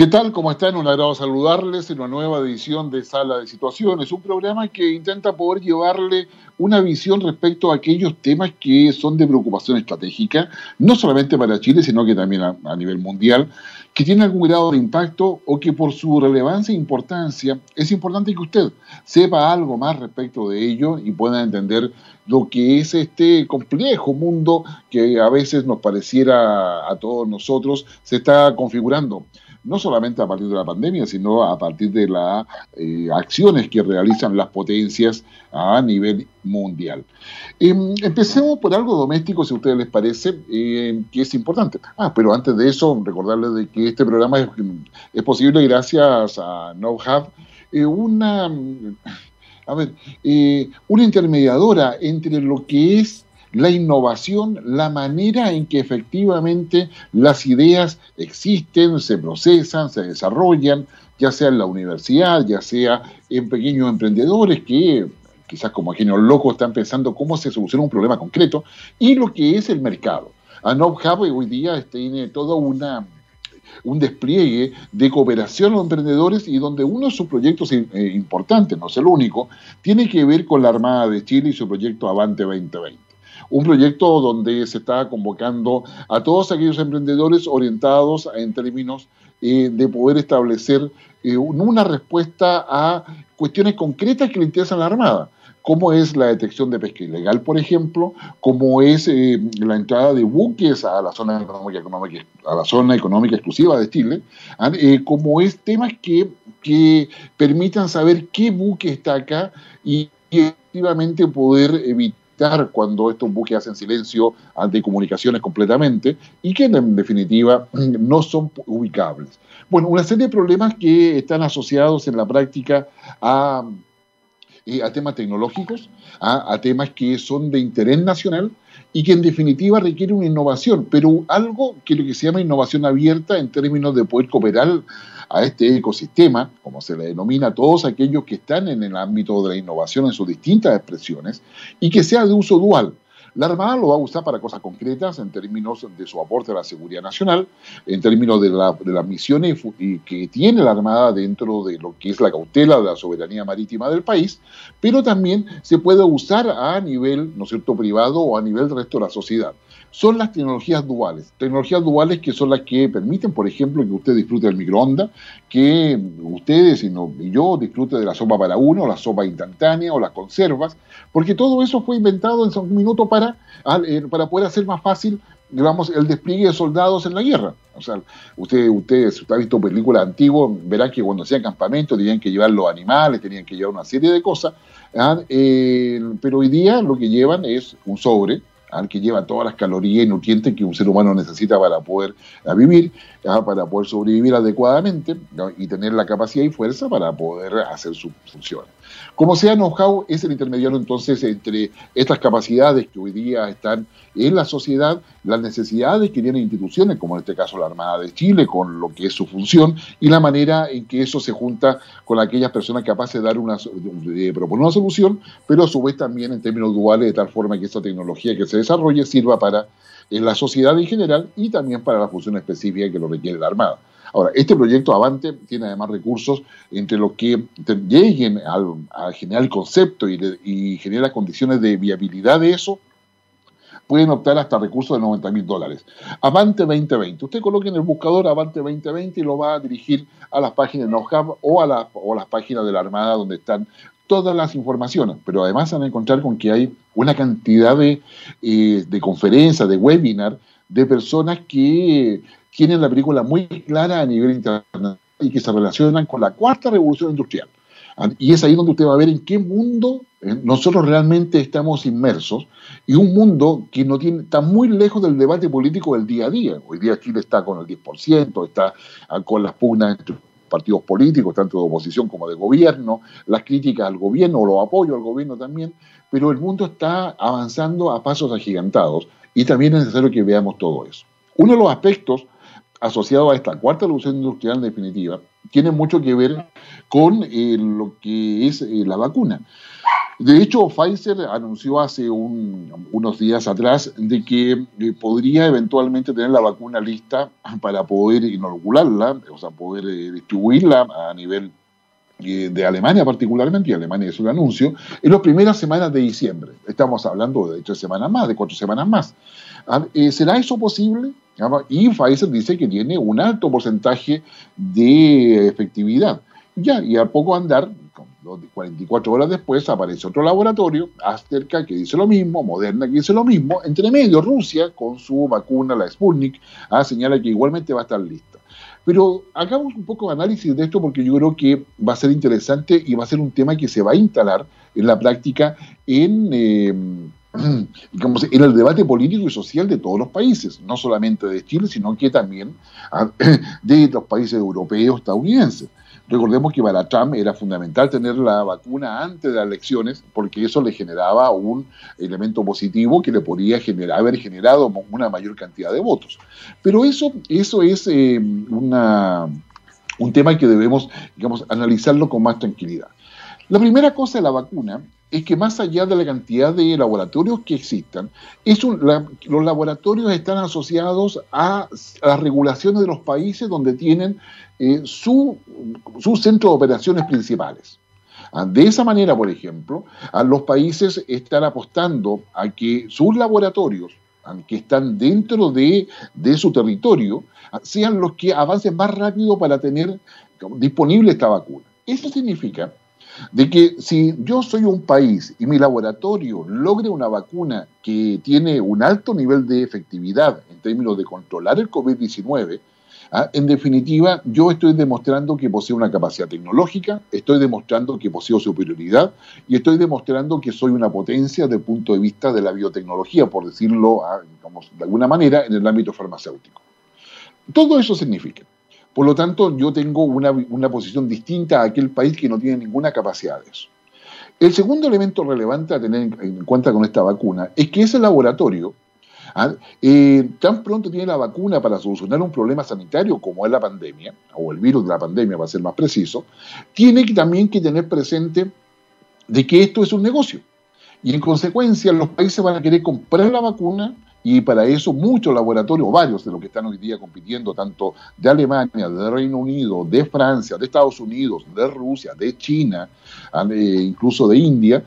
¿Qué tal? ¿Cómo están? Un agrado saludarles en una nueva edición de Sala de Situaciones, un programa que intenta poder llevarle una visión respecto a aquellos temas que son de preocupación estratégica, no solamente para Chile, sino que también a, nivel mundial, que tienen algún grado de impacto o que por su relevancia e importancia es importante que usted sepa algo más respecto de ello y pueda entender lo que es este complejo mundo que a veces nos pareciera a todos nosotros se está configurando no solamente a partir de la pandemia, sino a partir de las eh, acciones que realizan las potencias a nivel mundial. Em, empecemos por algo doméstico, si a ustedes les parece, em, que es importante. Ah, pero antes de eso, recordarles de que este programa es, posible gracias a KnowHub, eh, una, a ver, eh, una intermediadora entre lo que es la innovación, la manera en que efectivamente las ideas existen, se procesan, se desarrollan, ya sea en la universidad, ya sea en pequeños emprendedores que quizás como genios locos están pensando cómo se soluciona un problema concreto, y lo que es el mercado. ANOP hoy día tiene todo una, un despliegue de cooperación a los emprendedores y donde uno de sus proyectos eh, importantes, no es el único, tiene que ver con la Armada de Chile y su proyecto Avante 2020 un proyecto donde se está convocando a todos aquellos emprendedores orientados en términos eh, de poder establecer eh, una respuesta a cuestiones concretas que le interesan a la Armada como es la detección de pesca ilegal, por ejemplo, como es eh, la entrada de buques a la zona económica, a la zona exclusiva de Chile, ¿ah? como es temas que, que permitan saber qué buque está acá y efectivamente poder evitar cuando estos buques hacen silencio ante comunicaciones completamente y que en definitiva no son ubicables. Bueno, una serie de problemas que están asociados en la práctica a, eh, temas tecnológicos, a, a temas que son de interés nacional y que en definitiva requiere una innovación, pero algo que lo que se llama innovación abierta en términos de poder cooperar a este ecosistema, como se le denomina a todos aquellos que están en el ámbito de la innovación en sus distintas expresiones, y que sea de uso dual. La Armada lo va a usar para cosas concretas en términos de su aporte a la seguridad nacional, en términos de, las misiones que tiene la Armada dentro de lo que es la cautela de la soberanía marítima del país, pero también se puede usar a nivel, ¿no cierto?, privado o a nivel del resto de la sociedad son las tecnologías duales. Tecnologías duales que son las que permiten, por ejemplo, que usted disfrute del microondas, que ustedes y, yo disfrute de la sopa para uno, la sopa instantánea o las conservas, porque todo eso fue inventado en un minuto para, eh, para poder hacer más fácil digamos, el despliegue de soldados en la guerra. O sea, usted, usted, si usted ha visto películas antiguas, verá que cuando hacían campamentos tenían que llevar los animales, tenían que llevar una serie de cosas, ¿ah? eh, pero hoy día lo que llevan es un sobre, al que lleva todas las calorías y nutrientes que un ser humano necesita para poder vivir, para poder sobrevivir adecuadamente y tener la capacidad y fuerza para poder hacer su función. Como sea, know-how es el intermediario entonces entre estas capacidades que hoy día están en la sociedad, las necesidades que tienen instituciones, como en este caso la Armada de Chile, con lo que es su función, y la manera en que eso se junta con aquellas personas capaces de dar una de proponer una solución, pero a su vez también en términos duales, de tal forma que esta tecnología que se desarrolle sirva para la sociedad en general y también para la función específica que lo requiere la Armada. Ahora, este proyecto Avante tiene además recursos entre los que lleguen a, generar el concepto y, y generar las condiciones de viabilidad de eso, pueden optar hasta recursos de 90 mil dólares. Avante 2020. Usted coloque en el buscador Avante 2020 y lo va a dirigir a las páginas de NoHub o a, o las páginas de la Armada donde están todas las informaciones, pero además van a encontrar con que hay una cantidad de, eh, de conferencias, de webinars, de personas que tienen la película muy clara a nivel internacional y que se relacionan con la cuarta revolución industrial. Y es ahí donde usted va a ver en qué mundo eh, nosotros realmente estamos inmersos y un mundo que no tiene, está muy lejos del debate político del día a día. Hoy día Chile está con el 10%, está ah, con las pugnas entre partidos políticos, tanto de oposición como de gobierno, las críticas al gobierno o los apoyos al gobierno también, pero el mundo está avanzando a pasos agigantados y también es necesario que veamos todo eso. Uno de los aspectos asociado a esta cuarta revolución industrial en definitiva, tiene mucho que ver con eh, lo que es eh, la vacuna. De hecho, Pfizer anunció hace unos días atrás de que eh, podría eventualmente tener la vacuna lista para poder inocularla, o sea, poder distribuirla a nivel de Alemania particularmente, y Alemania hizo el anuncio, en las primeras semanas de diciembre. Estamos hablando de tres semanas más, de cuatro semanas más. Ah, ¿Será eso posible? Ah, y Pfizer dice que tiene un alto porcentaje de efectividad. Ya, y a poco andar, 44 horas después aparece otro laboratorio, Asterka, que dice lo mismo, Moderna, que dice lo mismo. Entre medio, Rusia, con su vacuna, la Sputnik, ah, señala que igualmente va a estar lista. Pero hagamos un poco de análisis de esto porque yo creo que va a ser interesante y va a ser un tema que se va a instalar en la práctica en, eh, en el debate político y social de todos los países, no solamente de Chile, sino que también ah, de los países europeos, estadounidenses. Recordemos que para Trump era fundamental tener la vacuna antes de las elecciones porque eso le generaba un elemento positivo que le podría generar, haber generado una mayor cantidad de votos. Pero eso, eso es una, un tema que debemos analizarlo con más tranquilidad. La primera cosa de la vacuna es que más allá de la cantidad de laboratorios que existan, los laboratorios están asociados a, las regulaciones de los países donde tienen eh, su, su centro de operaciones principales. Ah, de esa manera, por ejemplo, los países están apostando a que sus laboratorios, ah, que están dentro de, de su territorio, ah, sean los que avancen más rápido para tener disponible esta vacuna. Eso significa de que si yo soy un país y mi laboratorio logre una vacuna que tiene un alto nivel de efectividad en términos de controlar el COVID-19, ¿ah? en definitiva yo estoy demostrando que poseo una capacidad tecnológica, estoy demostrando que poseo superioridad y estoy demostrando que soy una potencia desde el punto de vista de la biotecnología, por decirlo ¿ah? de alguna manera, en el ámbito farmacéutico. Todo eso significa por lo tanto, yo tengo una, posición distinta a aquel país que no tiene ninguna capacidad de eso. El segundo elemento relevante a tener en cuenta con esta vacuna es que ese laboratorio, ¿ah? eh, tan pronto tiene la vacuna para solucionar un problema sanitario como es la pandemia, o el virus de la pandemia, para ser más preciso, tiene también que tener presente de que esto es un negocio. Y en consecuencia, los países van a querer comprar la vacuna y para eso muchos laboratorios, varios de los que están hoy día compitiendo, tanto de Alemania, de Reino Unido, de Francia, de Estados Unidos, de Rusia, de China, eh, incluso de India,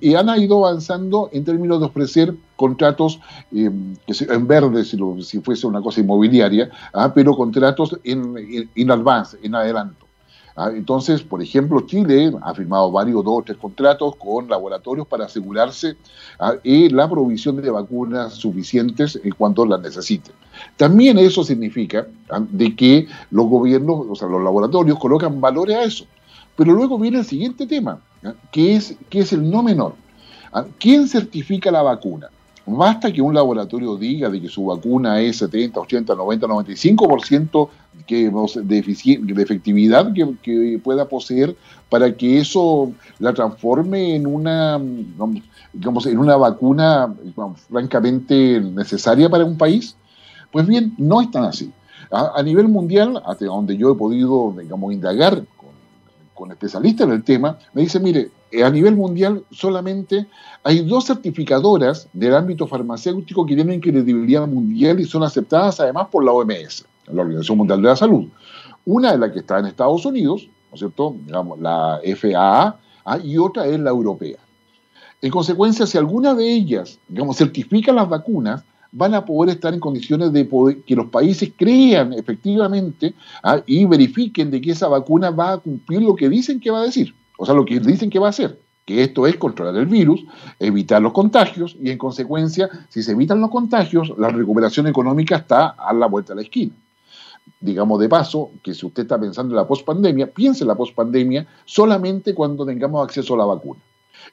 y han ido avanzando en términos de ofrecer contratos eh, en verde, si, fuese una cosa inmobiliaria, ah, pero contratos en, en, en avance, en adelanto. Ah, entonces, por ejemplo, Chile ha firmado varios, dos o tres contratos con laboratorios para asegurarse ah, la provisión de vacunas suficientes en cuanto las necesiten. También eso significa ah, de que los gobiernos, o sea, los laboratorios colocan valores a eso. Pero luego viene el siguiente tema, que es, que es el no menor. ¿Quién certifica la vacuna? Basta que un laboratorio diga de que su vacuna es 70, 80, 90, 95% que, de, de efectividad que, pueda poseer para que eso la transforme en una, digamos, en una vacuna francamente necesaria para un país. Pues bien, no es tan así. A, nivel mundial, hasta donde yo he podido, digamos, indagar con, especialistas en el tema, me dice, mire, eh, a nivel mundial solamente hay dos certificadoras del ámbito farmacéutico que tienen credibilidad mundial y son aceptadas además por la OMS, la Organización Mundial de la Salud. Una es la que está en Estados Unidos, ¿no es cierto? Digamos, la FAA, ¿ah? y otra es la europea. En consecuencia, si alguna de ellas, digamos, certifica las vacunas, van a poder estar en condiciones de poder, que los países crean efectivamente ¿ah? y verifiquen de que esa vacuna va a cumplir lo que dicen que va a decir. O sea, lo que dicen que va a hacer, que esto es controlar el virus, evitar los contagios y en consecuencia, si se evitan los contagios, la recuperación económica está a la vuelta de la esquina. Digamos de paso que si usted está pensando en la pospandemia, piense en la pospandemia solamente cuando tengamos acceso a la vacuna.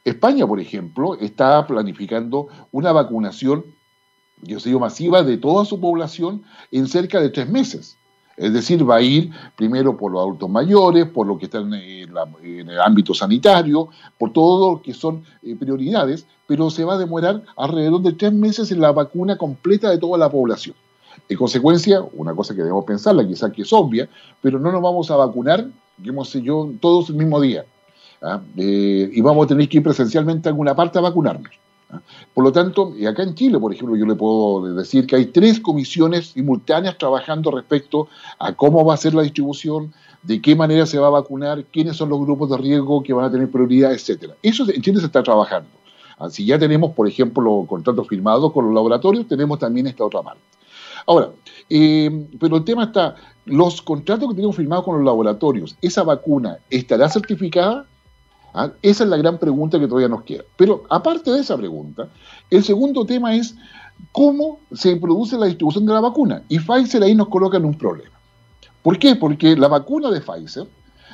España, por ejemplo, está planificando una vacunación, yo sé masiva de toda su población en cerca de tres meses. Es decir, va a ir primero por los adultos mayores, por lo que está en, el ámbito sanitario, por todo lo que son eh, prioridades, pero se va a demorar alrededor de tres meses en la vacuna completa de toda la población. En consecuencia, una cosa que debemos pensarla, quizás que es obvia, pero no nos vamos a vacunar, digamos yo, todos el mismo día. ¿ah? Eh, y vamos a tener que ir presencialmente a alguna parte a vacunarnos. Por lo tanto, acá en Chile, por ejemplo, yo le puedo decir que hay tres comisiones simultáneas trabajando respecto a cómo va a ser la distribución, de qué manera se va a vacunar, quiénes son los grupos de riesgo que van a tener prioridad, etcétera. Eso en Chile se está trabajando. Si ya tenemos, por ejemplo, los contratos firmados con los laboratorios, tenemos también esta otra parte. Ahora, eh, pero el tema está, los contratos que tenemos firmados con los laboratorios, ¿esa vacuna estará certificada? ¿Ah? Esa es la gran pregunta que todavía nos queda. Pero aparte de esa pregunta, el segundo tema es cómo se produce la distribución de la vacuna. Y Pfizer ahí nos coloca en un problema. ¿Por qué? Porque la vacuna de Pfizer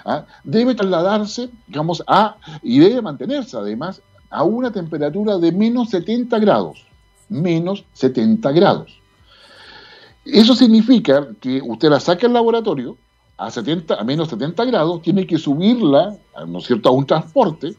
¿ah? debe trasladarse, digamos, a, y debe mantenerse además a una temperatura de menos 70 grados. Menos 70 grados. Eso significa que usted la saca del laboratorio a, 70, a menos 70 grados, tiene que subirla, ¿no es cierto?, a un transporte,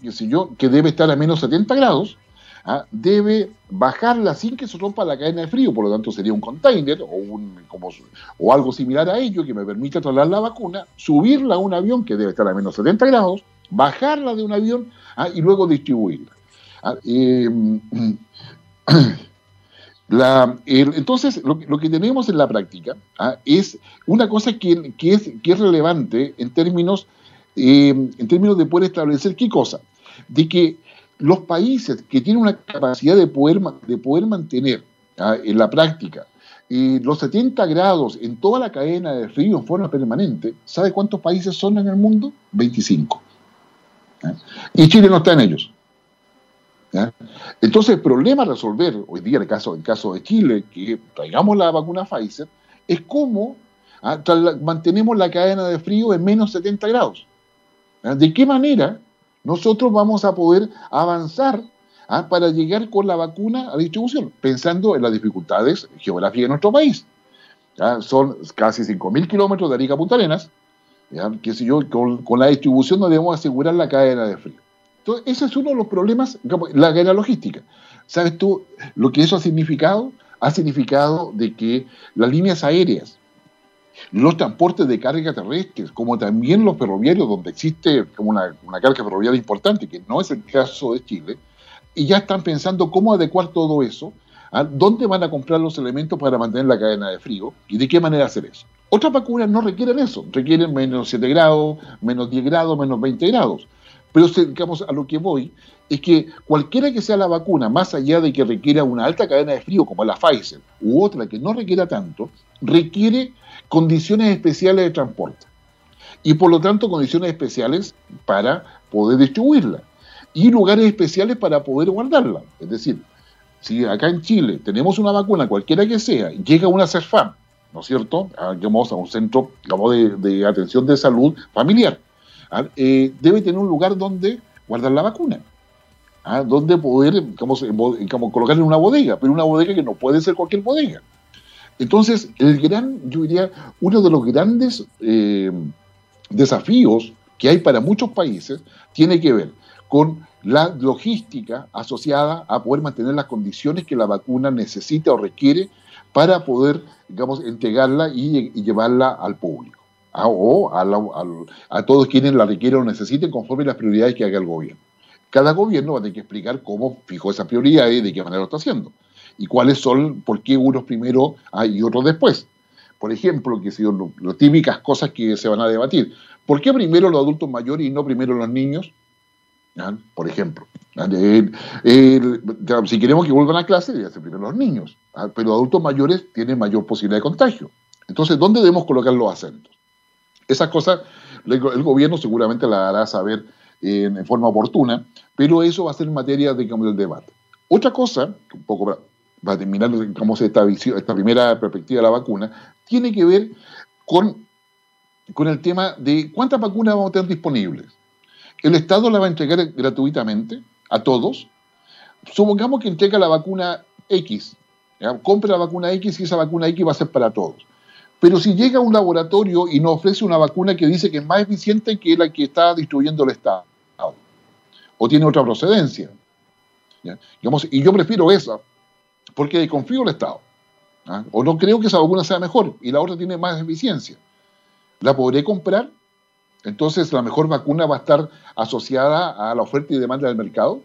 qué yo, que debe estar a menos 70 grados, ¿ah? debe bajarla sin que se rompa la cadena de frío, por lo tanto sería un container o, un, como, o algo similar a ello que me permita trasladar la vacuna, subirla a un avión que debe estar a menos 70 grados, bajarla de un avión ¿ah? y luego distribuirla. ¿ah? Eh, entonces, lo, que tenemos en la práctica ¿ah? es una cosa que, es, que es relevante en términos, eh, en términos de poder establecer qué cosa, de que los países que tienen una capacidad de poder, de poder mantener ¿ah? en la práctica eh, los 70 grados en toda la cadena de frío en forma permanente, ¿sabe cuántos países son en el mundo? 25. ¿ah? Y Chile no está en ellos. Entonces, el problema a resolver hoy día, en el caso, de Chile, que traigamos la vacuna Pfizer, es cómo ¿ah? mantenemos la cadena de frío en menos 70 grados. ¿De qué manera nosotros vamos a poder avanzar ¿ah? para llegar con la vacuna a distribución? Pensando en las dificultades geográficas de nuestro país. Son casi 5.000 kilómetros de Arica a Punta Arenas, que si yo, con, con la distribución no debemos asegurar la cadena de frío. Entonces, ese es uno de los problemas, la guerra logística. ¿Sabes tú lo que eso ha significado? Ha significado de que las líneas aéreas, los transportes de carga terrestres, como también los ferroviarios, donde existe como una, carga ferroviaria importante, que no es el caso de Chile, y ya están pensando cómo adecuar todo eso, a dónde van a comprar los elementos para mantener la cadena de frío y de qué manera hacer eso. Otras vacunas no requieren eso, requieren menos 7 grados, menos 10 grados, menos 20 grados. Pero digamos, a lo que voy es que cualquiera que sea la vacuna, más allá de que requiera una alta cadena de frío como la Pfizer u otra que no requiera tanto, requiere condiciones especiales de transporte y por lo tanto condiciones especiales para poder distribuirla y lugares especiales para poder guardarla. Es decir, si acá en Chile tenemos una vacuna, cualquiera que sea, llega una CERFAM, ¿no es cierto? Digamos, a un centro de atención de salud familiar ¿ah? Eh, debe tener un lugar donde guardar la vacuna. ¿ah? Donde poder como, como colocarla en una bodega, pero una bodega que no puede ser cualquier bodega. Entonces, el gran, yo diría, uno de los grandes eh, desafíos que hay para muchos países tiene que ver con la logística asociada a poder mantener las condiciones que la vacuna necesita o requiere para poder, digamos, entregarla y llevarla al público a, o a, todos quienes la requieran o necesiten conforme las prioridades que haga el gobierno. Cada gobierno va a tener que explicar cómo fijó esas prioridades y de qué manera lo está haciendo. Y cuáles son, por qué unos primero y otros después. Por ejemplo, que son las típicas cosas que se van a debatir. ¿Por qué primero los adultos mayores y no primero los niños? Por ejemplo. si queremos que vuelvan a clase, debe ser primero los niños. Pero adultos mayores tienen mayor posibilidad de contagio. Entonces, ¿dónde debemos colocar los acentos? Esas cosas el gobierno seguramente la hará saber en, forma oportuna, pero eso va a ser materia digamos, del debate. Otra cosa, un poco para, terminar digamos, esta, esta primera perspectiva de la vacuna, tiene que ver con, con el tema de cuántas vacunas vamos a tener disponibles. El Estado la va a entregar gratuitamente a todos. Supongamos que entrega la vacuna X, compra la vacuna X y esa vacuna X va a ser para todos. Pero si llega un laboratorio y nos ofrece una vacuna que dice que es más eficiente que la que está distribuyendo el Estado, o tiene otra procedencia, y yo prefiero esa, porque confío en el Estado, ¿ah? o no creo que esa vacuna sea mejor y la otra tiene más eficiencia, ¿la podré comprar? entonces la mejor vacuna va a estar asociada a la oferta y demanda del mercado.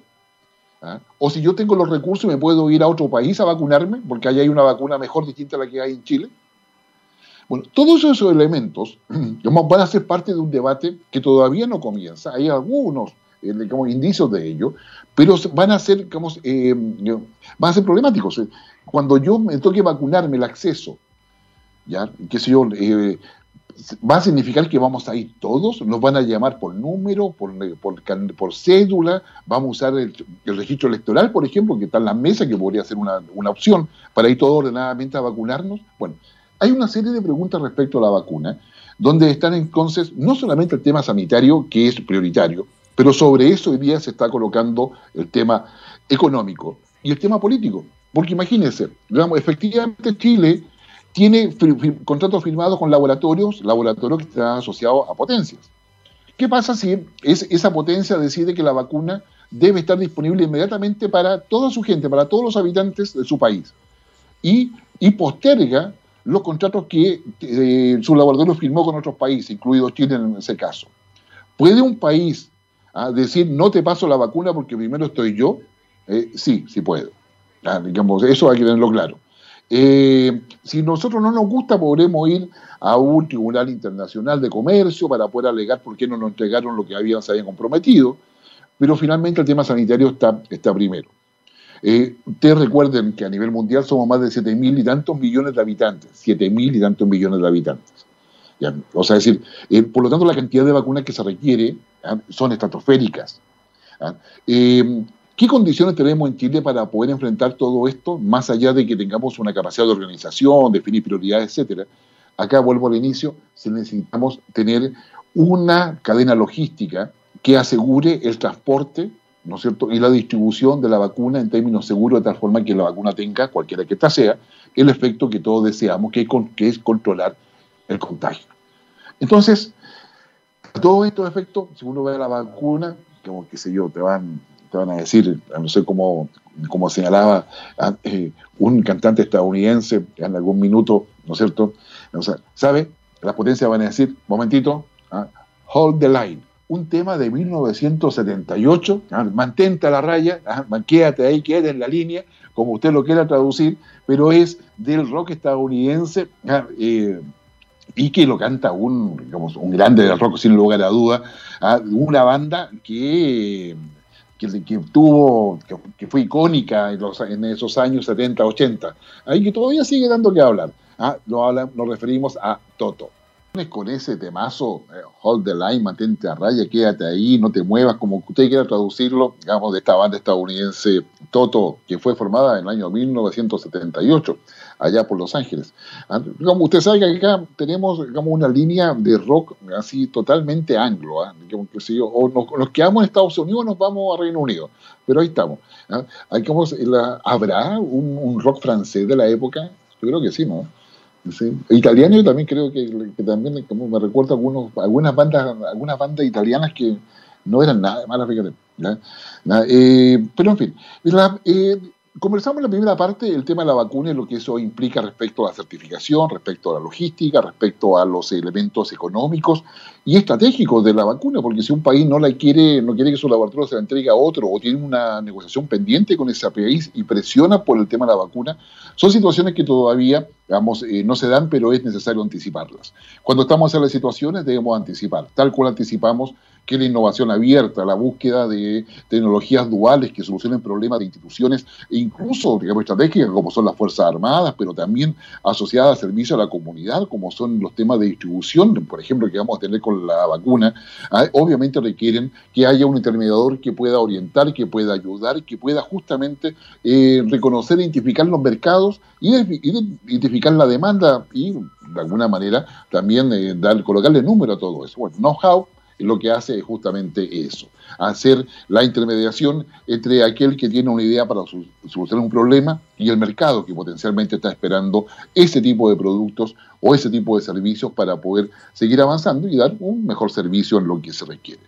¿Ah? O si yo tengo los recursos, me puedo ir a otro país a vacunarme, porque ahí hay una vacuna mejor distinta a la que hay en Chile. Bueno, todos esos elementos van a ser parte de un debate que todavía no comienza. Hay algunos eh, indicios de ello, pero van a ser, digamos, eh, van a ser problemáticos. Cuando yo me toque vacunarme el acceso, ya, qué sé yo, eh, va a significar que vamos a ir todos, nos van a llamar por número, por, por, cédula, vamos a usar el, registro electoral, por ejemplo, que está en la mesa, que podría ser una, una opción para ir todos ordenadamente a vacunarnos. Bueno, hay una serie de preguntas respecto a la vacuna, donde están entonces no solamente el tema sanitario, que es prioritario, pero sobre eso hoy día se está colocando el tema económico y el tema político. Porque imagínense, digamos, efectivamente Chile tiene contratos firmados con laboratorios, laboratorios que están asociados a potencias. ¿Qué pasa si esa potencia decide que la vacuna debe estar disponible inmediatamente para toda su gente, para todos los habitantes de su país? Y, posterga los contratos que eh, su laboratorio firmó con otros países, incluido Chile en ese caso. ¿Puede un país ah, decir no te paso la vacuna porque primero estoy yo? Eh, sí, sí puedo. Ah, digamos, eso hay que tenerlo claro. Eh, si nosotros no nos gusta, podremos ir a un tribunal internacional de comercio para poder alegar por qué no nos entregaron lo que habían, se habían comprometido, pero finalmente el tema sanitario está, está primero. Eh, ustedes recuerden que a nivel mundial somos más de 7 mil y tantos millones de habitantes, 7 mil y tantos millones de habitantes. O sea, es decir, eh, por lo tanto la cantidad de vacunas que se requiere son estratosféricas. Eh, ¿Qué condiciones tenemos en Chile para poder enfrentar todo esto, más allá de que tengamos una capacidad de organización, definir prioridades, etcétera? Acá vuelvo al inicio, necesitamos tener una cadena logística que asegure el transporte, ¿no es cierto?, y la distribución de la vacuna en términos seguros, de tal forma que la vacuna tenga, cualquiera que ésta sea, el efecto que todos deseamos, que es controlar el contagio. Entonces, todos estos efectos, si uno ve la vacuna, como que sé yo, te van te van a decir, no sé cómo, como señalaba eh, un cantante estadounidense en algún minuto, ¿no es cierto? O ¿sabe? Las potencias van a decir, momentito, ah, hold the line. Un tema de 1978, ah, mantente a la raya, quédate ahí, quédate en la línea, como usted lo quiera traducir, pero es del rock estadounidense eh, y que lo canta un, digamos, un grande del rock, sin lugar a duda, una banda que que, tuvo, que, fue icónica en, los, en, esos años 70, 80, ahí que todavía sigue dando que hablar. ¿ah? Lo nos referimos a Toto. Con ese temazo, eh, hold the line, mantente a raya, quédate ahí, no te muevas, como usted quiera traducirlo, digamos, de esta banda estadounidense Toto, que fue formada en el año 1978 allá por Los Ángeles. Ah, como usted sabe que acá tenemos digamos, una línea de rock así totalmente anglo, ¿ah? o nos, quedamos en Estados Unidos o nos vamos a Reino Unido, pero ahí estamos. ¿ah? ¿Habrá un, rock francés de la época? Yo creo que sí, ¿no? Italiano yo también creo que, también como me recuerdo algunos, algunas bandas, algunas bandas italianas que no eran nada malas, fíjate. Eh, pero en fin, la, eh, Conversamos en la primera parte el tema de la vacuna y lo que eso implica respecto a la certificación, respecto a la logística, respecto a los elementos económicos y estratégicos de la vacuna, porque si un país no la quiere, no quiere que su laboratorio se la entregue a otro o tiene una negociación pendiente con ese país y presiona por el tema de la vacuna, son situaciones que todavía digamos, eh, no se dan, pero es necesario anticiparlas. Cuando estamos en las situaciones debemos anticipar, tal cual anticipamos que la innovación abierta, la búsqueda de tecnologías duales que solucionen problemas de instituciones e incluso, digamos, estratégicas como son las Fuerzas Armadas, pero también asociadas a servicios a la comunidad, como son los temas de distribución, por ejemplo, que vamos a tener con la vacuna, ah, obviamente requieren que haya un intermediador que pueda orientar, que pueda ayudar, que pueda justamente eh, reconocer e identificar los mercados y identificar la demanda y, de alguna manera, también eh, dar, colocarle número a todo eso. Bueno, know-how lo que hace es justamente eso, hacer la intermediación entre aquel que tiene una idea para solucionar un problema y el mercado que potencialmente está esperando ese tipo de productos o ese tipo de servicios para poder seguir avanzando y dar un mejor servicio en lo que se requiere.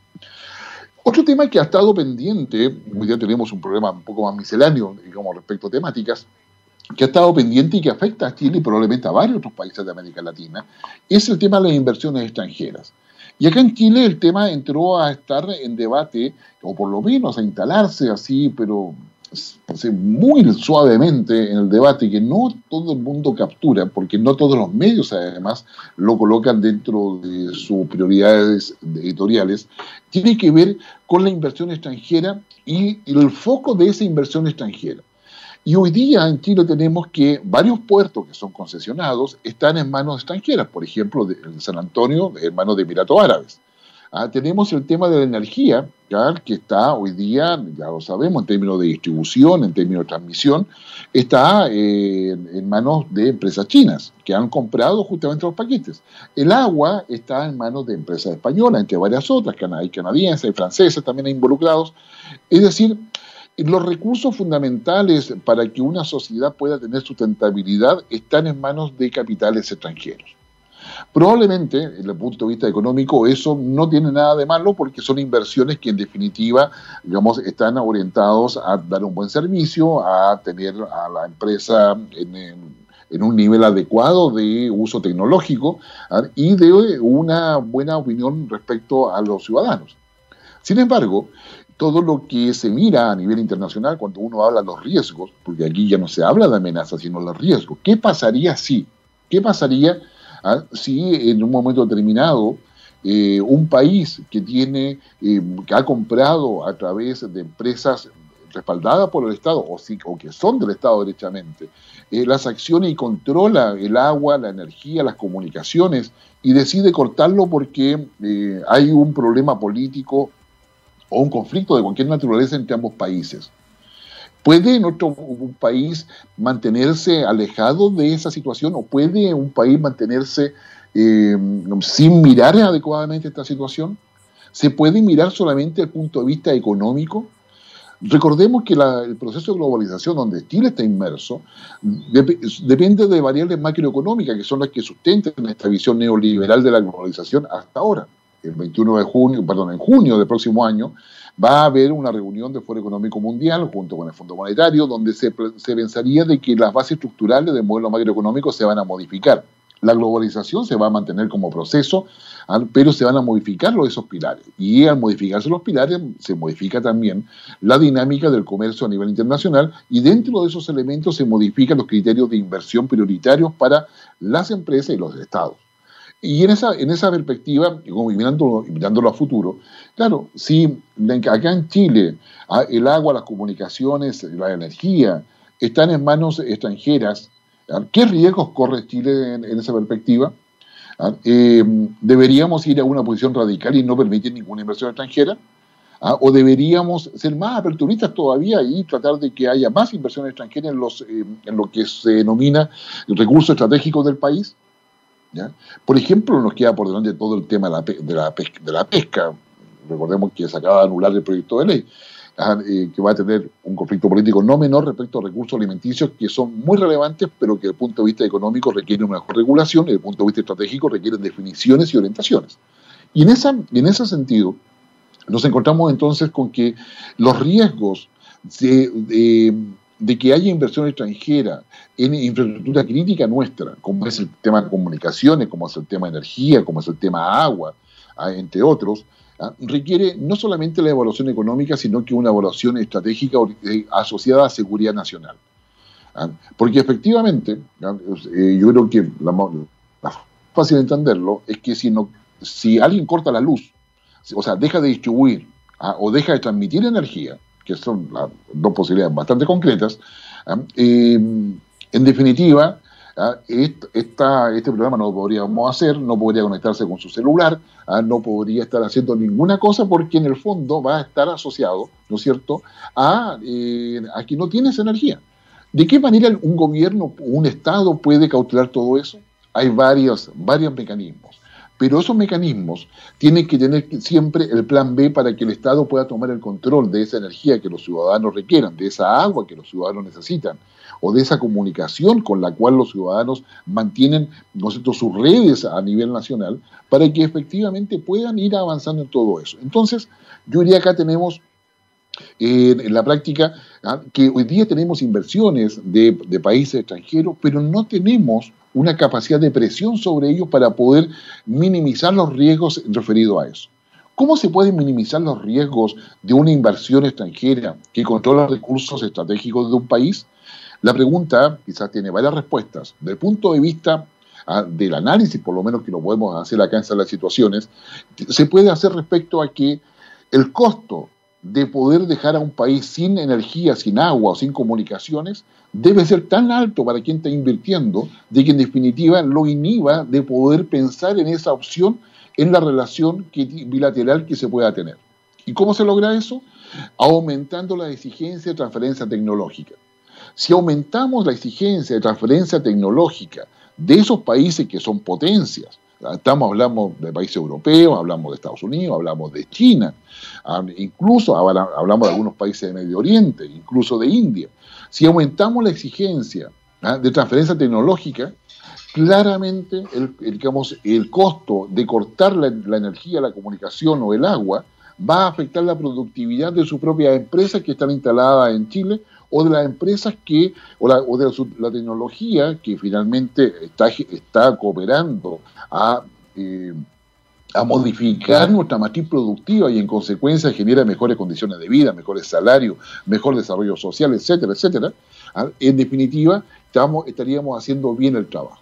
Otro tema que ha estado pendiente, hoy día tenemos un problema un poco más misceláneo, digamos, respecto a temáticas, que ha estado pendiente y que afecta a Chile y probablemente a varios otros países de América Latina, es el tema de las inversiones extranjeras. Y acá en Chile el tema entró a estar en debate, o por lo menos a instalarse así, pero muy suavemente en el debate que no todo el mundo captura, porque no todos los medios además lo colocan dentro de sus prioridades editoriales, tiene que ver con la inversión extranjera y el foco de esa inversión extranjera. Y hoy día en Chile tenemos que varios puertos que son concesionados están en manos extranjeras, por ejemplo, en San Antonio en manos de Emiratos Árabes. Ah, tenemos el tema de la energía, que está hoy día, ya lo sabemos, en términos de distribución, en términos de transmisión, está eh, en manos de empresas chinas, que han comprado justamente los paquetes. El agua está en manos de empresas españolas, entre varias otras, hay canadienses, y francesas también involucrados. Es decir, los recursos fundamentales para que una sociedad pueda tener sustentabilidad están en manos de capitales extranjeros. Probablemente, desde el punto de vista económico, eso no tiene nada de malo porque son inversiones que en definitiva, digamos, están orientados a dar un buen servicio, a tener a la empresa en, un nivel adecuado de uso tecnológico ¿ah? y de una buena opinión respecto a los ciudadanos. Sin embargo, todo lo que se mira a nivel internacional cuando uno habla de los riesgos, porque aquí ya no se habla de amenazas, sino de los riesgos. ¿Qué pasaría si? ¿Qué pasaría ¿ah? si en un momento determinado eh, un país que tiene, eh, que ha comprado a través de empresas respaldadas por el Estado o, o que son del Estado derechamente, eh, las acciones y controla el agua, la energía, las comunicaciones y decide cortarlo porque hay un problema político o un conflicto de cualquier naturaleza entre ambos países. ¿Puede nuestro país mantenerse alejado de esa situación o puede un país mantenerse eh, sin mirar adecuadamente esta situación? ¿Se puede mirar solamente el punto de vista económico? Recordemos que el proceso de globalización donde Chile está inmerso depende de variables macroeconómicas que son las que sustentan esta visión neoliberal de la globalización hasta ahora. El 21 de junio, perdón, en junio del próximo año, va a haber una reunión del Foro Económico Mundial junto con el Fondo Monetario, donde se, pensaría de que las bases estructurales del modelo macroeconómico se van a modificar. La globalización se va a mantener como proceso, pero se van a modificar esos pilares. Y al modificarse los pilares, se modifica también la dinámica del comercio a nivel internacional y dentro de esos elementos se modifican los criterios de inversión prioritarios para las empresas y los estados. Y en esa, en esa perspectiva, mirándolo, mirándolo a futuro, claro, si acá en Chile ah, el agua, las comunicaciones, la energía están en manos extranjeras, ah, ¿qué riesgos corre Chile en, esa perspectiva? Ah, eh, ¿Deberíamos ir a una posición radical y no permitir ninguna inversión extranjera? ¿O deberíamos ser más aperturistas todavía y tratar de que haya más inversión extranjera en, los, eh, en lo que se denomina recursos estratégicos del país? Por ejemplo, nos queda por delante todo el tema de la, pesca. Recordemos que se acaba de anular el proyecto de ley, eh, que va a tener un conflicto político no menor respecto a recursos alimenticios que son muy relevantes, pero que desde el punto de vista económico requieren una mejor regulación y desde el punto de vista estratégico requieren definiciones y orientaciones. Y en ese sentido, nos encontramos entonces con que los riesgos de de que haya inversión extranjera en infraestructura crítica nuestra, como es el tema de comunicaciones, como es el tema de energía, como es el tema agua, ah, entre otros, ah, requiere no solamente la evaluación económica, sino que una evaluación estratégica eh, asociada a seguridad nacional. Ah, porque efectivamente, eh, yo creo que la, fácil de entenderlo es que si, no, si alguien corta la luz, o sea, deja de distribuir o deja de transmitir energía, que son las dos posibilidades bastante concretas, ¿ah? eh, en definitiva, ¿ah? este programa no lo podríamos hacer, no podría conectarse con su celular, ¿ah? no podría estar haciendo ninguna cosa porque en el fondo va a estar asociado, ¿no es cierto?, a, eh, a que no tienes energía. ¿De qué manera un gobierno, un Estado puede cautelar todo eso? Hay varios, varios mecanismos. Pero esos mecanismos tienen que tener siempre el plan B para que el Estado pueda tomar el control de esa energía que los ciudadanos requieran, de esa agua que los ciudadanos necesitan, o de esa comunicación con la cual los ciudadanos mantienen sus redes a nivel nacional, para que efectivamente puedan ir avanzando en todo eso. Entonces, yo diría acá tenemos eh, en la práctica ¿ah? que hoy día tenemos inversiones de países extranjeros, pero no tenemos una capacidad de presión sobre ellos para poder minimizar los riesgos referidos a eso. ¿Cómo se pueden minimizar los riesgos de una inversión extranjera que controla recursos estratégicos de un país? La pregunta quizás tiene varias respuestas. Desde el punto de vista ah, del análisis, por lo menos que lo podemos hacer acá en las situaciones, se puede hacer respecto a que el costo de poder dejar a un país sin energía, sin agua o sin comunicaciones debe ser tan alto para quien está invirtiendo de que en definitiva lo inhiba de poder pensar en esa opción en la relación bilateral que se pueda tener. ¿Y cómo se logra eso? Aumentando la exigencia de transferencia tecnológica. Si aumentamos la exigencia de transferencia tecnológica de esos países que son potencias, estamos hablando de países europeos, hablamos de Estados Unidos, hablamos de China, incluso hablamos de algunos países de Medio Oriente, incluso de India. Si aumentamos la exigencia ¿ah? de transferencia tecnológica, claramente el, digamos, el costo de cortar la, energía, la comunicación o el agua va a afectar la productividad de su propia empresa que están instaladas en Chile o de las empresas que, o, de la, tecnología que finalmente está, está cooperando a, eh, a modificar nuestra matriz productiva y en consecuencia genera mejores condiciones de vida, mejores salarios, mejor desarrollo social, etcétera, etcétera. ¿ah? En definitiva, estamos, estaríamos haciendo bien el trabajo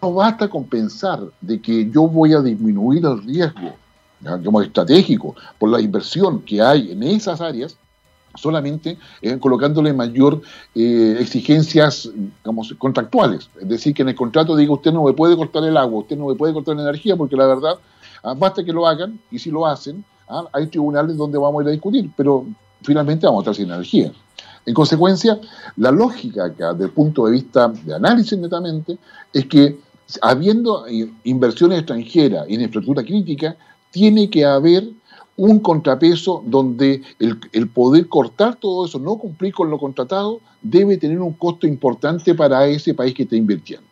no basta con pensar de que yo voy a disminuir el riesgo digamos, estratégico por la inversión que hay en esas áreas, solamente eh, colocándole mayor eh, exigencias contractuales. Es decir, que en el contrato diga usted no me puede cortar el agua, usted no me puede cortar la energía, porque la verdad, ah, basta que lo hagan, y si lo hacen, ah, hay tribunales donde vamos a ir a discutir, pero finalmente vamos a estar sin energía. En consecuencia, la lógica acá, desde el punto de vista de análisis netamente, es que habiendo inversiones extranjeras en infraestructura crítica, tiene que haber un contrapeso donde el, poder cortar todo eso, no cumplir con lo contratado, debe tener un costo importante para ese país que está invirtiendo.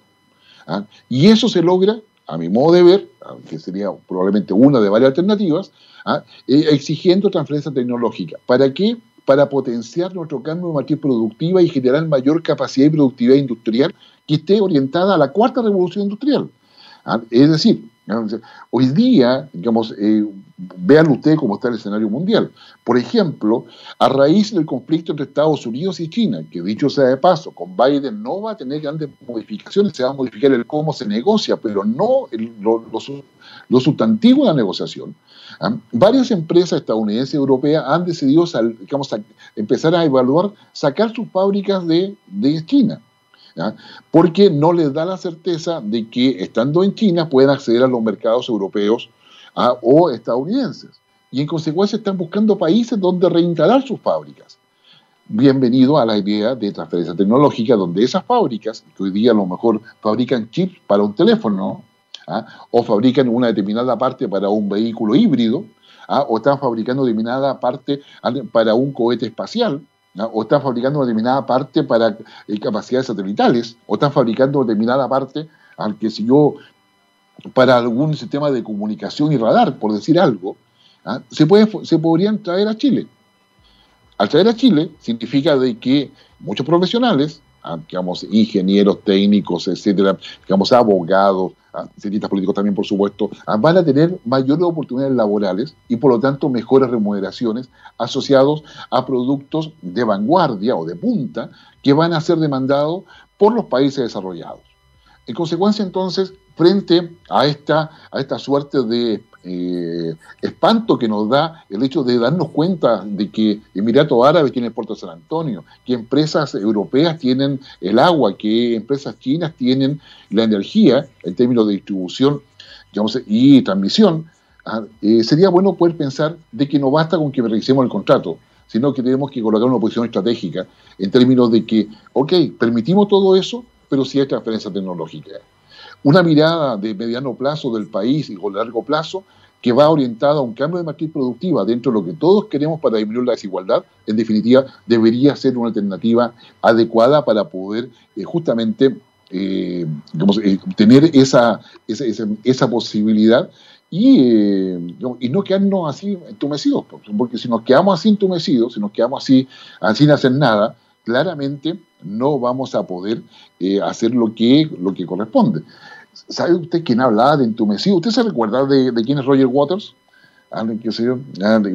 ¿ah? Y eso se logra, a mi modo de ver, que sería probablemente una de varias alternativas, ¿ah? eh, exigiendo transferencia tecnológica. ¿Para qué? Para potenciar nuestro cambio de matriz productiva y generar mayor capacidad y productividad industrial que esté orientada a la cuarta revolución industrial. ¿Ah? Es decir, hoy día, digamos, eh, vean ustedes cómo está el escenario mundial. Por ejemplo, a raíz del conflicto entre Estados Unidos y China, que dicho sea de paso, con Biden no va a tener grandes modificaciones, se va a modificar el cómo se negocia, pero no lo, sustantivo de la negociación. ¿ah? Varias empresas estadounidenses y europeas han decidido digamos, empezar a evaluar sacar sus fábricas de, de China porque no les da la certeza de que estando en China pueden acceder a los mercados europeos ¿ah? o estadounidenses. Y en consecuencia están buscando países donde reinstalar sus fábricas. Bienvenido a la idea de transferencia tecnológica, donde esas fábricas, que hoy día a lo mejor fabrican chips para un teléfono, ¿ah? o fabrican una determinada parte para un vehículo híbrido, ¿ah? o están fabricando determinada parte para un cohete espacial, o están fabricando determinada parte para eh, capacidades satelitales, o están fabricando determinada parte, al que si yo, para algún sistema de comunicación y radar, por decir algo, ¿ah? se, puede, se podrían traer a Chile. Al traer a Chile significa de que muchos profesionales. Digamos, ingenieros técnicos, etcétera, digamos, abogados, cientistas políticos también, por supuesto, van a tener mayores oportunidades laborales y por lo tanto mejores remuneraciones asociados a productos de vanguardia o de punta que van a ser demandados por los países desarrollados. En consecuencia, entonces, frente a esta, a esta suerte de eh, espanto que nos da el hecho de darnos cuenta de que Emiratos Árabes tiene el puerto de San Antonio, que empresas europeas tienen el agua, que empresas chinas tienen la energía en términos de distribución y transmisión, ah, eh, sería bueno poder pensar de que no basta con que revisemos el contrato, sino que tenemos que colocar una posición estratégica en términos de que, ok, permitimos todo eso, pero sí hay transferencia tecnológica una mirada de mediano plazo del país y con largo plazo que va orientada a un cambio de matriz productiva dentro de lo que todos queremos para disminuir la desigualdad, en definitiva, debería ser una alternativa adecuada para poder eh, justamente eh, eh, tener esa, esa, posibilidad y, no quedarnos así entumecidos, porque si nos quedamos así entumecidos, si nos quedamos así, sin hacer nada, claramente no vamos a poder hacer lo que, lo que corresponde. ¿Sabe usted quién hablaba de entumecido? ¿Usted se recuerda de, de quién es Roger Waters? alguien que sé yo,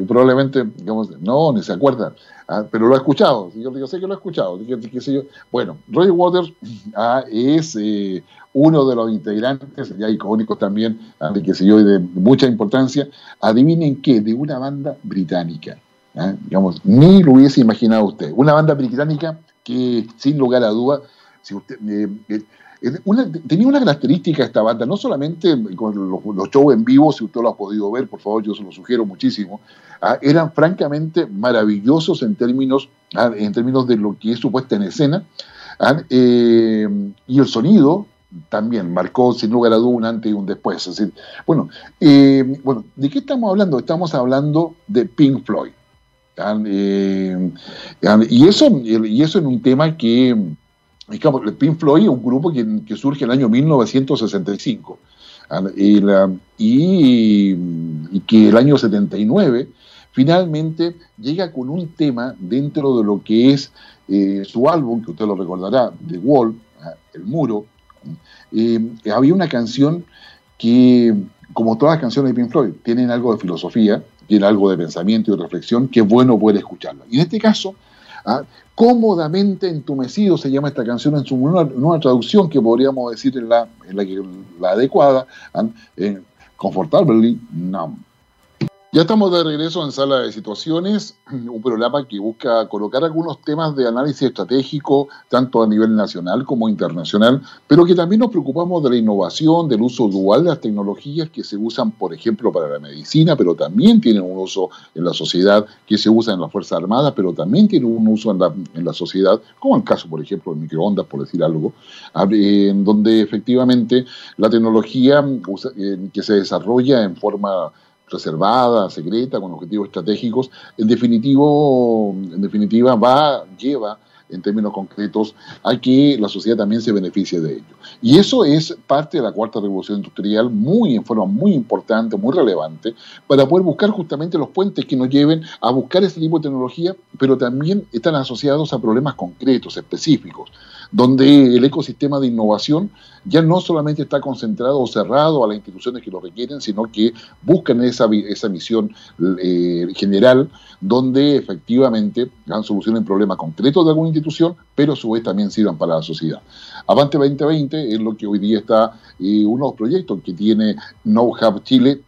probablemente, digamos, no, ni se acuerda, ah, pero lo ha escuchado, yo, sé que lo ha escuchado, qué, sé yo. Bueno, Roger Waters ah, es eh, uno de los integrantes, ya icónicos también, ah, qué sé yo, de mucha importancia, adivinen qué, de una banda británica, digamos, ni lo hubiese imaginado usted, una banda británica que sin lugar a duda, si usted... Eh, eh, tenía una característica esta banda, no solamente con los, shows en vivo, si usted lo ha podido ver, por favor, yo se lo sugiero muchísimo, ah, eran francamente maravillosos en términos, ah, en términos de lo que es su puesta en escena, ah, eh, y el sonido también marcó sin lugar a duda un antes y un después. bueno, eh, bueno, ¿de qué estamos hablando? Estamos hablando de Pink Floyd. Eh, y, eso, y eso en un tema que Pink Floyd es un grupo que, surge en el año 1965 ah, y, y, que el año 79 finalmente llega con un tema dentro de lo que es eh, su álbum, que usted lo recordará, The Wall, ah, El Muro. Eh, había una canción que, como todas las canciones de Pink Floyd, tienen algo de filosofía, tienen algo de pensamiento y reflexión, que es bueno poder escucharla. Y en este caso, ¿ah? Cómodamente entumecido se llama esta canción en su nueva, traducción que podríamos decir en la, la, adecuada, ¿ah? Comfortably Numb. Ya estamos de regreso en Sala de Situaciones, un programa que busca colocar algunos temas de análisis estratégico, tanto a nivel nacional como internacional, pero que también nos preocupamos de la innovación, del uso dual de las tecnologías que se usan, por ejemplo, para la medicina, pero también tienen un uso en la sociedad, que se usa en las Fuerzas Armadas, pero también tienen un uso en la, en la sociedad, como el caso, por ejemplo, de microondas, por decir algo, en donde efectivamente la tecnología eh, que se desarrolla en forma reservada, secreta, con objetivos estratégicos, en, definitivo, en definitiva va, lleva en términos concretos a que la sociedad también se beneficie de ello. Y eso es parte de la cuarta revolución industrial, muy en forma muy importante, muy relevante, para poder buscar justamente los puentes que nos lleven a buscar ese tipo de tecnología, pero también están asociados a problemas concretos, específicos donde el ecosistema de innovación ya no solamente está concentrado o cerrado a las instituciones que lo requieren, sino que buscan esa, esa misión eh, general, donde efectivamente dan solución en problemas concretos de alguna institución, pero a su vez también sirvan para la sociedad. Avante 2020 es lo que hoy día está, eh, uno de los proyectos que tiene Know Hub Chile,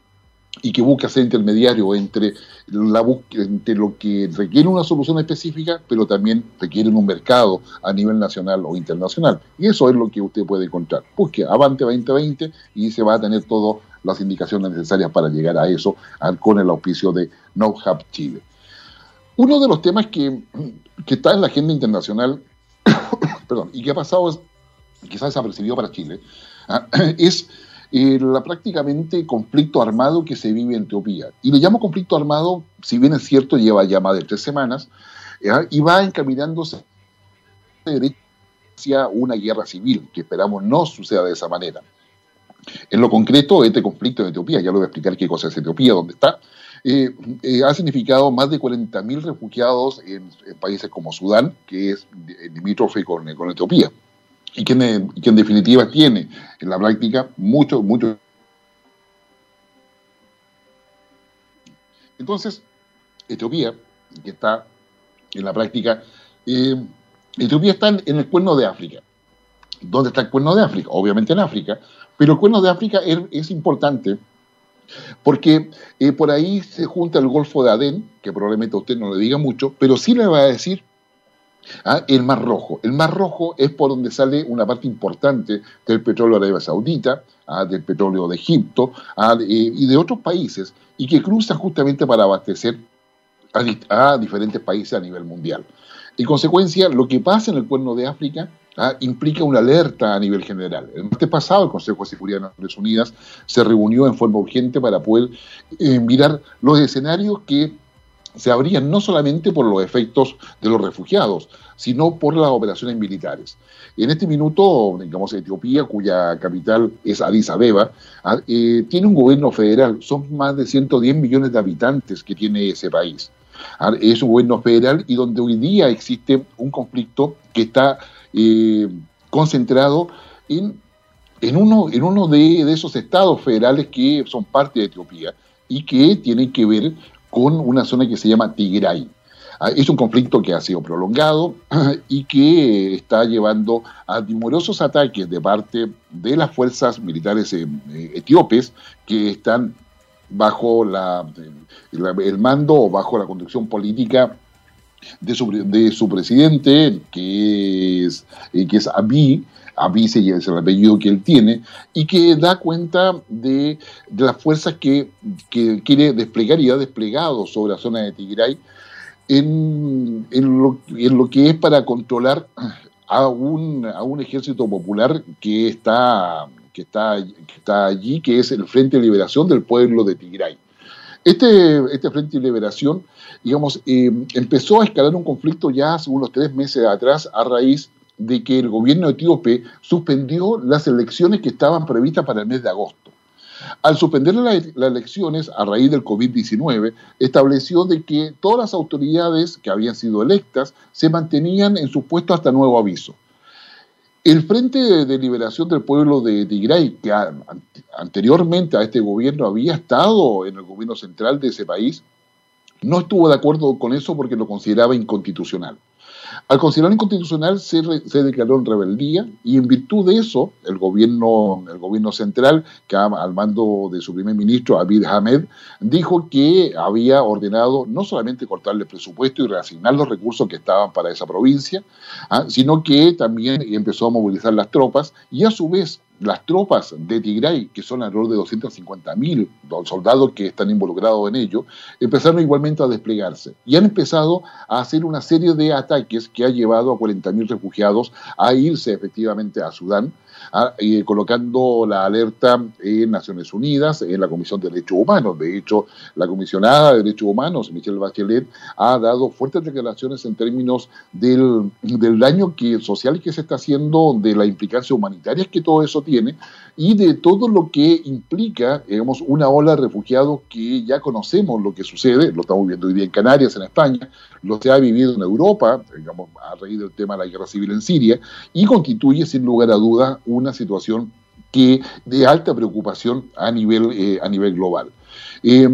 y que busca ser intermediario entre, la entre lo que requiere una solución específica, pero también requiere un mercado a nivel nacional o internacional. Y eso es lo que usted puede encontrar. Busque Avante 2020 y se va a tener todas las indicaciones necesarias para llegar a eso con el auspicio de No Hub Chile. Uno de los temas que, que está en la agenda internacional perdón, y que ha pasado, quizás desapercibido para Chile, ¿ah? Es el prácticamente conflicto armado que se vive en Etiopía. Y le llamo conflicto armado, si bien es cierto, lleva ya más de tres semanas, y va encaminándose hacia una guerra civil, que esperamos no suceda de esa manera. En lo concreto, este conflicto en Etiopía, ya lo voy a explicar qué cosa es Etiopía, dónde está, eh, eh, ha significado más de 40.000 refugiados en, países como Sudán, que es limítrofe con, con Etiopía y que, en, definitiva tiene en la práctica mucho, mucho. Entonces, Etiopía, que está en la práctica, eh, Etiopía está en, el cuerno de África. ¿Dónde está el cuerno de África? Obviamente en África, pero el cuerno de África es, importante porque eh, por ahí se junta el Golfo de Adén, que probablemente a usted no le diga mucho, pero sí le va a decir ¿Ah? El Mar Rojo. El Mar Rojo es por donde sale una parte importante del petróleo de Arabia Saudita, ¿ah? del petróleo de Egipto ¿ah? y de otros países, y que cruza justamente para abastecer a, diferentes países a nivel mundial. En consecuencia, lo que pasa en el Cuerno de África implica una alerta a nivel general. El martes pasado, el Consejo de Seguridad de Naciones Unidas se reunió en forma urgente para poder eh, mirar los escenarios que se abrían no solamente por los efectos de los refugiados, sino por las operaciones militares. En este minuto, digamos, Etiopía, cuya capital es Addis Abeba, ah, eh, tiene un gobierno federal, son más de 110 millones de habitantes que tiene ese país. Ah, es un gobierno federal y donde hoy día existe un conflicto que está eh, concentrado en, uno de, esos estados federales que son parte de Etiopía y que tienen que ver con una zona que se llama Tigray. Ah, es un conflicto que ha sido prolongado y que está llevando a numerosos ataques de parte de las fuerzas militares eh, etíopes que están bajo el mando o bajo la conducción política de su, de su presidente, que es, eh, que es Abiy, Abiy es el apellido que él tiene, y que da cuenta de, las fuerzas que, que, quiere desplegar y ha desplegado sobre la zona de Tigray en, en, lo, en lo que es para controlar a un, a un ejército popular que está, que, está, que está allí, que es el Frente de Liberación del Pueblo de Tigray. Este, este Frente de Liberación, digamos, eh, empezó a escalar un conflicto ya hace unos tres meses atrás a raíz de que el gobierno etíope suspendió las elecciones que estaban previstas para el mes de agosto. Al suspender las elecciones a raíz del COVID-19, estableció de que todas las autoridades que habían sido electas se mantenían en su puesto hasta nuevo aviso. El Frente de Liberación del Pueblo de Tigray, que anteriormente a este gobierno había estado en el gobierno central de ese país, no estuvo de acuerdo con eso porque lo consideraba inconstitucional. Al considerar inconstitucional se, se, declaró en rebeldía y en virtud de eso el gobierno, el gobierno central, que al mando de su primer ministro, Abid Ahmed, dijo que había ordenado no solamente cortarle el presupuesto y reasignar los recursos que estaban para esa provincia, ¿ah? sino que también empezó a movilizar las tropas y a su vez las tropas de Tigray, que son alrededor de 250.000 soldados que están involucrados en ello, empezaron igualmente a desplegarse y han empezado a hacer una serie de ataques que ha llevado a 40.000 refugiados a irse efectivamente a Sudán, colocando la alerta en Naciones Unidas, en la Comisión de Derechos Humanos. De hecho, la comisionada de Derechos Humanos, Michelle Bachelet, ha dado fuertes declaraciones en términos del, del daño que, social que se está haciendo, de la implicancia humanitaria que todo eso tiene y de todo lo que implica, digamos, una ola de refugiados que ya conocemos lo que sucede, lo estamos viendo hoy día en Canarias, en España, lo que ha vivido en Europa, digamos, a raíz del tema de la guerra civil en Siria, y constituye sin lugar a dudas una situación que de alta preocupación a nivel, eh, a nivel global. Eh,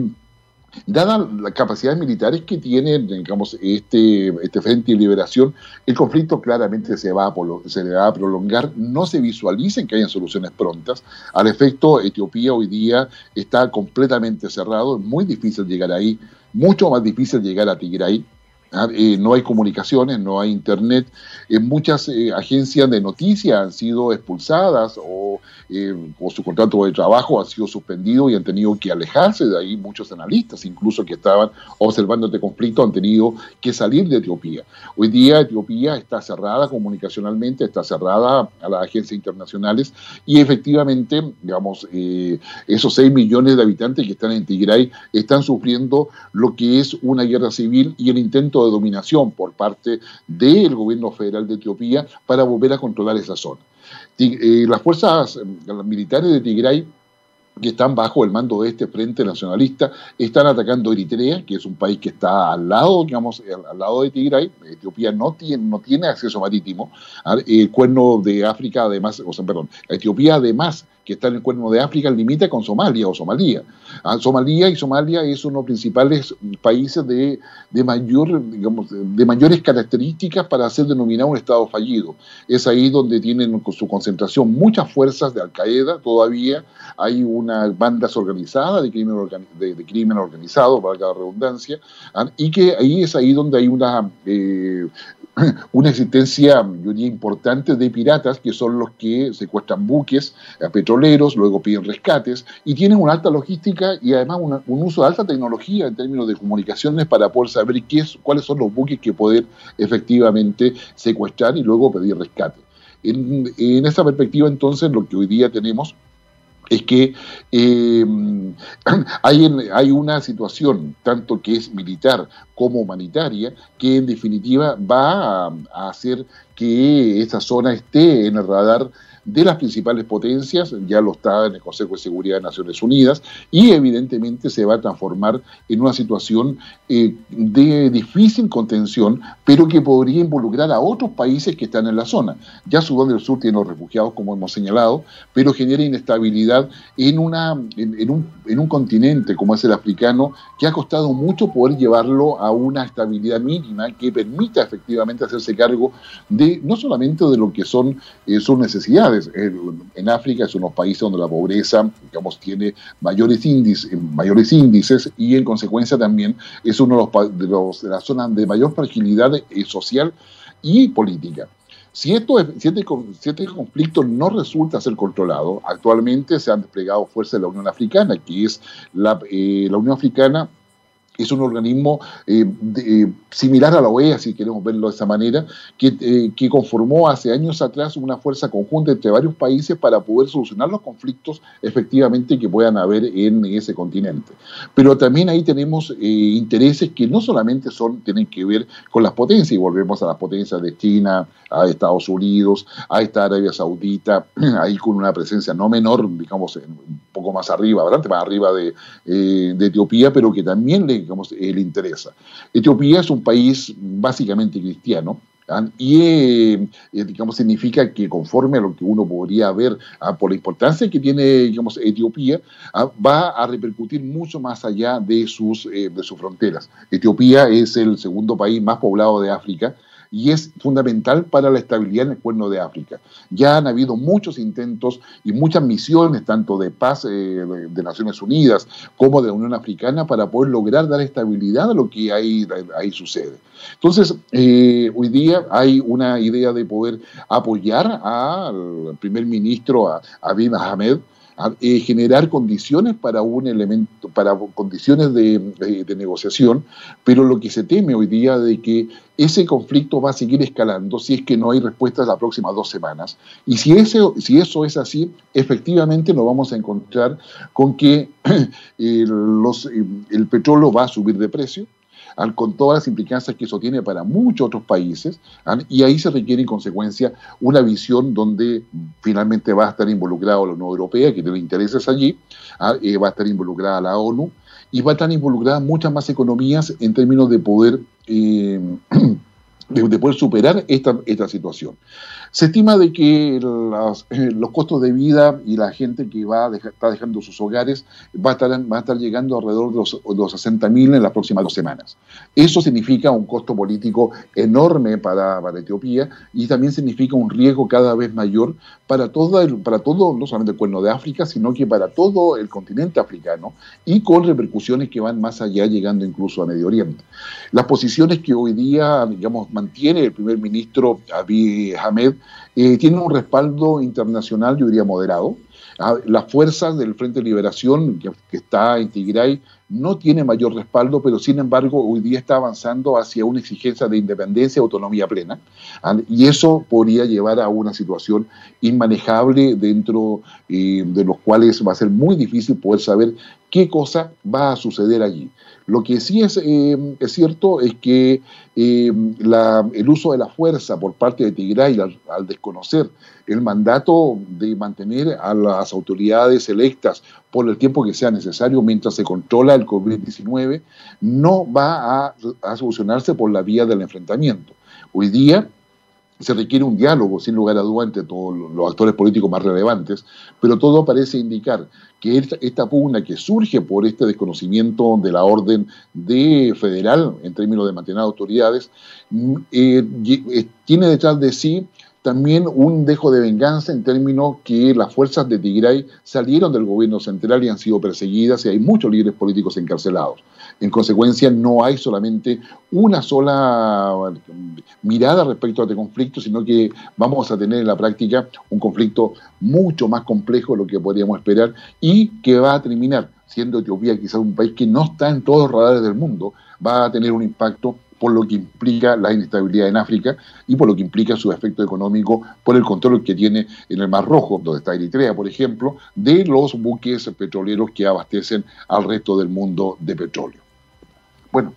Dadas las capacidades militares que tiene digamos, este, este Frente de Liberación, el conflicto claramente se va, a, va a prolongar, no se visualicen que hayan soluciones prontas. Al efecto, Etiopía hoy día está completamente cerrado, es muy difícil llegar ahí, mucho más difícil llegar a Tigray. Eh, no hay comunicaciones, no hay internet. Eh, muchas eh, agencias de noticias han sido expulsadas o o su contrato de trabajo ha sido suspendido y han tenido que alejarse de ahí. Muchos analistas, incluso que estaban observando este conflicto, han tenido que salir de Etiopía. Hoy día Etiopía está cerrada comunicacionalmente, está cerrada a las agencias internacionales y efectivamente, digamos, esos 6 millones de habitantes que están en Tigray están sufriendo lo que es una guerra civil y el intento de dominación por parte del gobierno federal de Etiopía para volver a controlar esa zona. Eh, las fuerzas eh, militares de Tigray que están bajo el mando de este Frente Nacionalista, están atacando Eritrea, que es un país que está al lado, digamos, al, lado de Tigray. Etiopía no tiene, no tiene acceso marítimo. El cuerno de África, además, o sea, perdón, Etiopía además que está en el cuerno de África, limita con Somalia o Somalia. Ah, Somalia y Somalia es uno de los principales países de, de, mayor, digamos, de mayores características para ser denominado un Estado fallido. Es ahí donde tienen su concentración muchas fuerzas de Al-Qaeda, todavía hay unas bandas organizadas de crimen, de, crimen organizado, para cada redundancia, ah, y que ahí es ahí donde hay una... Eh, una existencia, yo diría, importante de piratas, que son los que secuestran buques a petroleros, luego piden rescates, y tienen una alta logística y además un uso de alta tecnología en términos de comunicaciones para poder saber qué es, cuáles son los buques que poder efectivamente secuestrar y luego pedir rescate. En, en esa perspectiva, entonces, lo que hoy día tenemos es que eh, hay, hay, una situación, tanto que es militar como humanitaria, que en definitiva va a, hacer que esa zona esté en el radar de las principales potencias, ya lo está en el Consejo de Seguridad de Naciones Unidas, y evidentemente se va a transformar en una situación eh, de difícil contención, pero que podría involucrar a otros países que están en la zona. Ya Sudán del Sur tiene los refugiados, como hemos señalado, pero genera inestabilidad en, una, en, un, en un continente como es el africano, que ha costado mucho poder llevarlo a una estabilidad mínima que permita efectivamente hacerse cargo de no solamente de lo que son eh, sus necesidades. En África es uno de los países donde la pobreza, digamos, tiene mayores índices, mayores índices y en consecuencia también es uno de, los, de, las zonas de mayor fragilidad eh, social y política. Si, esto, si, este, este, conflicto no resulta ser controlado, actualmente se han desplegado fuerzas de la Unión Africana, que es la, eh, la Unión Africana es un organismo eh, eh, similar a la OEA, si queremos verlo de esa manera, que, eh, que, conformó hace años atrás una fuerza conjunta entre varios países para poder solucionar los conflictos efectivamente que puedan haber en ese continente. Pero también ahí tenemos intereses que no solamente son, tienen que ver con las potencias, y volvemos a las potencias de China, a Estados Unidos, a esta Arabia Saudita, ahí con una presencia no menor, digamos, un poco más arriba, bastante más arriba de, de Etiopía, pero que también le digamos, eh, le interesa. Etiopía es un país básicamente cristiano, ¿ah? y eh, eh, digamos significa que conforme a lo que uno podría ver ¿ah? por la importancia que tiene digamos Etiopía ¿ah? va a repercutir mucho más allá de sus de sus fronteras Etiopía es el segundo país más poblado de África y es fundamental para la estabilidad en el cuerno de África. Ya han habido muchos intentos y muchas misiones, tanto de paz eh, de Naciones Unidas como de la Unión Africana, para poder lograr dar estabilidad a lo que ahí, sucede. Entonces, eh, hoy día hay una idea de poder apoyar al primer ministro, a Abiy Ahmed, eh, generar condiciones para un elemento, para condiciones de, negociación, pero lo que se teme hoy día de que ese conflicto va a seguir escalando si es que no hay respuestas las próximas dos semanas. Y si, ese, si eso es así, efectivamente nos vamos a encontrar con que eh, eh, el petróleo va a subir de precio, con todas las implicancias que eso tiene para muchos otros países, y ahí se requiere en consecuencia una visión donde finalmente va a estar involucrada la Unión Europea, que tiene intereses allí, eh, va a estar involucrada la ONU, y va a estar involucrada muchas más economías en términos de poder... Eh, de, poder superar esta, esta situación. Se estima de que eh, los costos de vida y la gente que va a está dejando sus hogares va a estar, va a estar llegando alrededor de los, los 60.000 en las próximas dos semanas. Eso significa un costo político enorme para, Etiopía y también significa un riesgo cada vez mayor para, todo para todo, no solamente el cuerno de África, sino que para todo el continente africano y con repercusiones que van más allá, llegando incluso a Medio Oriente. Las posiciones que hoy día, digamos, mantiene el primer ministro Abiy Ahmed eh, tiene un respaldo internacional, yo diría, moderado. Las fuerzas del Frente de Liberación, que, está en Tigray, no tiene mayor respaldo, pero sin embargo hoy día está avanzando hacia una exigencia de independencia y autonomía plena. Ah, y eso podría llevar a una situación inmanejable dentro eh, de los cuales va a ser muy difícil poder saber qué cosa va a suceder allí. Lo que sí es, es cierto es que eh, el uso de la fuerza por parte de Tigray al, desconocer el mandato de mantener a las autoridades electas por el tiempo que sea necesario mientras se controla el COVID-19, no va a solucionarse por la vía del enfrentamiento. Hoy día se requiere un diálogo, sin lugar a duda, entre todos los actores políticos más relevantes, pero todo parece indicar que esta, pugna que surge por este desconocimiento de la orden de federal en términos de mantener autoridades, mm, eh, eh, tiene detrás de sí también un dejo de venganza en términos que las fuerzas de Tigray salieron del gobierno central y han sido perseguidas y hay muchos líderes políticos encarcelados. En consecuencia, no hay solamente una sola mirada respecto a este conflicto, sino que vamos a tener en la práctica un conflicto mucho más complejo de lo que podríamos esperar y que va a terminar siendo Etiopía quizás un país que no está en todos los radares del mundo, va a tener un impacto por lo que implica la inestabilidad en África y por lo que implica su efecto económico por el control que tiene en el Mar Rojo, donde está Eritrea, por ejemplo, de los buques petroleros que abastecen al resto del mundo de petróleo. Bueno,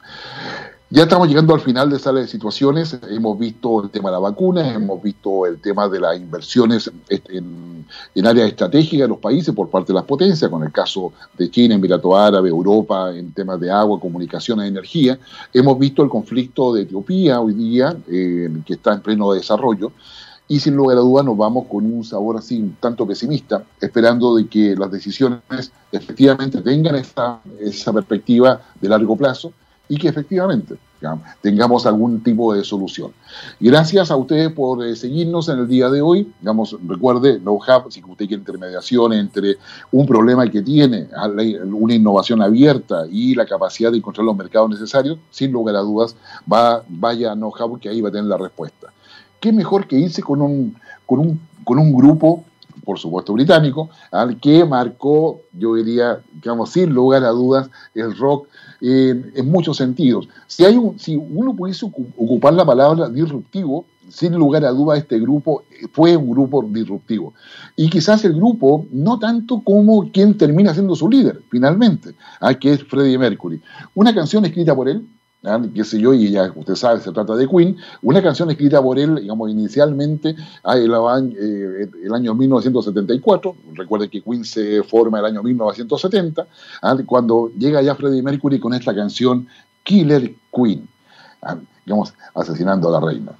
Ya estamos llegando al final de de situaciones. Hemos visto el tema de la vacuna, hemos visto el tema de las inversiones en, áreas estratégicas de los países por parte de las potencias, con el caso de China, Emirato Árabe, Europa, en temas de agua, comunicaciones, energía. Hemos visto el conflicto de Etiopía hoy día, eh, que está en pleno desarrollo. Y sin lugar a dudas nos vamos con un sabor así tanto pesimista, esperando de que las decisiones efectivamente tengan esa perspectiva de largo plazo y que efectivamente tengamos algún tipo de solución. Gracias a ustedes por eh, seguirnos en el día de hoy. Digamos, recuerde, no Hub, si usted quiere intermediación entre un problema que tiene, una innovación abierta y la capacidad de encontrar los mercados necesarios, sin lugar a dudas, va, vaya a No que ahí va a tener la respuesta. ¿Qué mejor que irse con un, con un, con un grupo por supuesto británico, al que marcó, yo diría, digamos, sin lugar a dudas, el rock en muchos sentidos. Si, hay si uno pudiese ocupar la palabra disruptivo, sin lugar a dudas este grupo fue un grupo disruptivo. Y quizás el grupo, no tanto como quien termina siendo su líder, finalmente, ¿ah? que es Freddie Mercury. Una canción escrita por él, ¿ah? qué sé yo, y ya usted sabe, se trata de Queen, una canción escrita por él, digamos, inicialmente ah, el, eh, el año 1974, recuerde que Queen se forma el año 1970, ¿ah? cuando llega ya Freddie Mercury con esta canción Killer Queen, digamos, asesinando a la reina.